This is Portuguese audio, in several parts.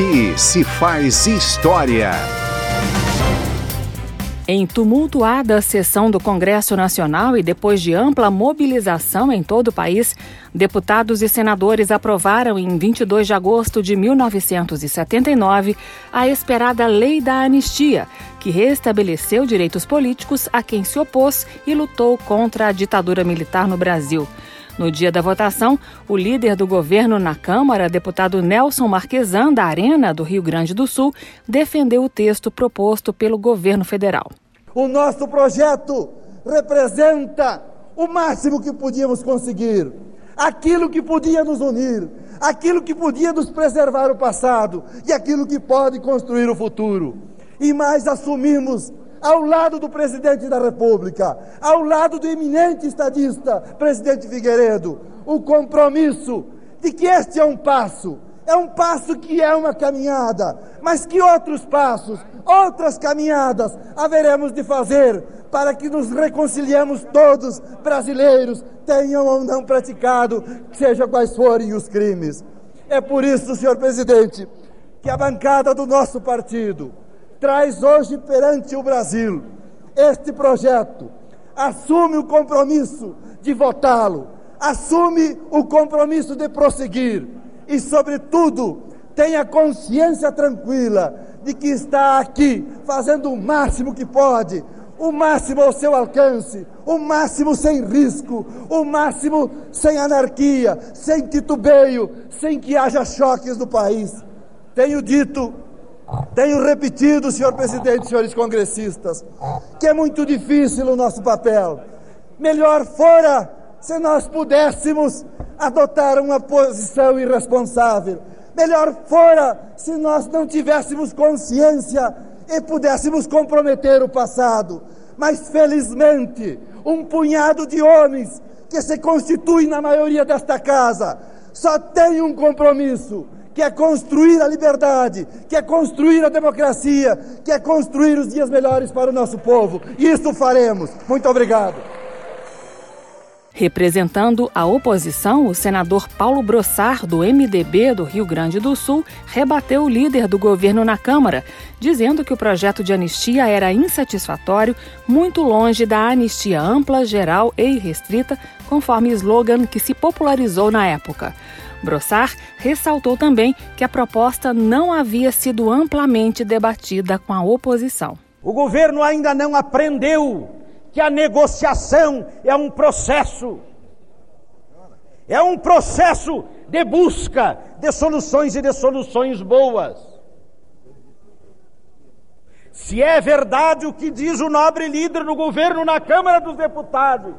Aqui se faz história. Em tumultuada sessão do Congresso Nacional e depois de ampla mobilização em todo o país, deputados e senadores aprovaram em 22 de agosto de 1979 a esperada Lei da Anistia, que restabeleceu direitos políticos a quem se opôs e lutou contra a ditadura militar no Brasil. No dia da votação, o líder do governo na Câmara, deputado Nelson Marquesan, da Arena, do Rio Grande do Sul, defendeu o texto proposto pelo governo federal. O nosso projeto representa o máximo que podíamos conseguir, aquilo que podia nos unir, aquilo que podia nos preservar o passado e aquilo que pode construir o futuro. E mais assumimos ao lado do presidente da República, ao lado do eminente estadista, presidente Figueiredo, o compromisso de que este é um passo, é um passo que é uma caminhada, mas que outros passos, outras caminhadas haveremos de fazer para que nos reconciliemos todos, brasileiros, tenham ou não praticado, seja quais forem os crimes. É por isso, senhor presidente, que a bancada do nosso partido, traz hoje perante o Brasil este projeto, assume o compromisso de votá-lo, assume o compromisso de prosseguir. E, sobretudo, tenha consciência tranquila de que está aqui fazendo o máximo que pode, o máximo ao seu alcance, o máximo sem risco, o máximo sem anarquia, sem titubeio, sem que haja choques no país. Tenho dito tenho repetido, senhor presidente, senhores congressistas, que é muito difícil o nosso papel. Melhor fora se nós pudéssemos adotar uma posição irresponsável. Melhor fora se nós não tivéssemos consciência e pudéssemos comprometer o passado. Mas felizmente, um punhado de homens que se constituem na maioria desta casa só tem um compromisso que é construir a liberdade, que é construir a democracia, que é construir os dias melhores para o nosso povo. Isso faremos. Muito obrigado. Representando a oposição, o senador Paulo Brossar, do MDB do Rio Grande do Sul, rebateu o líder do governo na Câmara, dizendo que o projeto de anistia era insatisfatório, muito longe da anistia ampla, geral e irrestrita, conforme slogan que se popularizou na época. Brossard ressaltou também que a proposta não havia sido amplamente debatida com a oposição. O governo ainda não aprendeu que a negociação é um processo. É um processo de busca de soluções e de soluções boas. Se é verdade o que diz o nobre líder do governo na Câmara dos Deputados,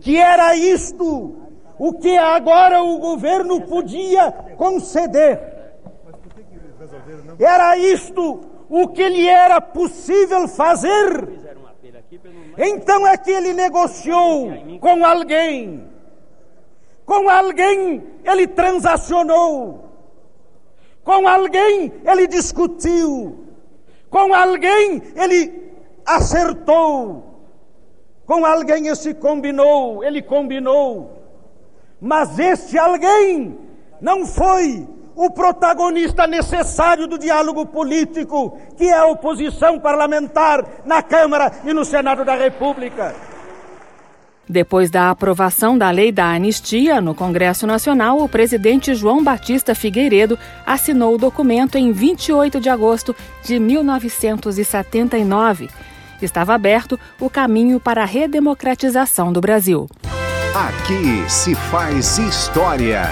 que era isto o que agora o governo podia conceder. Era isto o que lhe era possível fazer. Então é que ele negociou com alguém. Com alguém ele transacionou. Com alguém ele discutiu. Com alguém ele acertou. Com alguém ele se combinou, ele combinou. Mas este alguém não foi o protagonista necessário do diálogo político, que é a oposição parlamentar na Câmara e no Senado da República. Depois da aprovação da lei da anistia no Congresso Nacional, o presidente João Batista Figueiredo assinou o documento em 28 de agosto de 1979. Estava aberto o caminho para a redemocratização do Brasil. Aqui se faz história.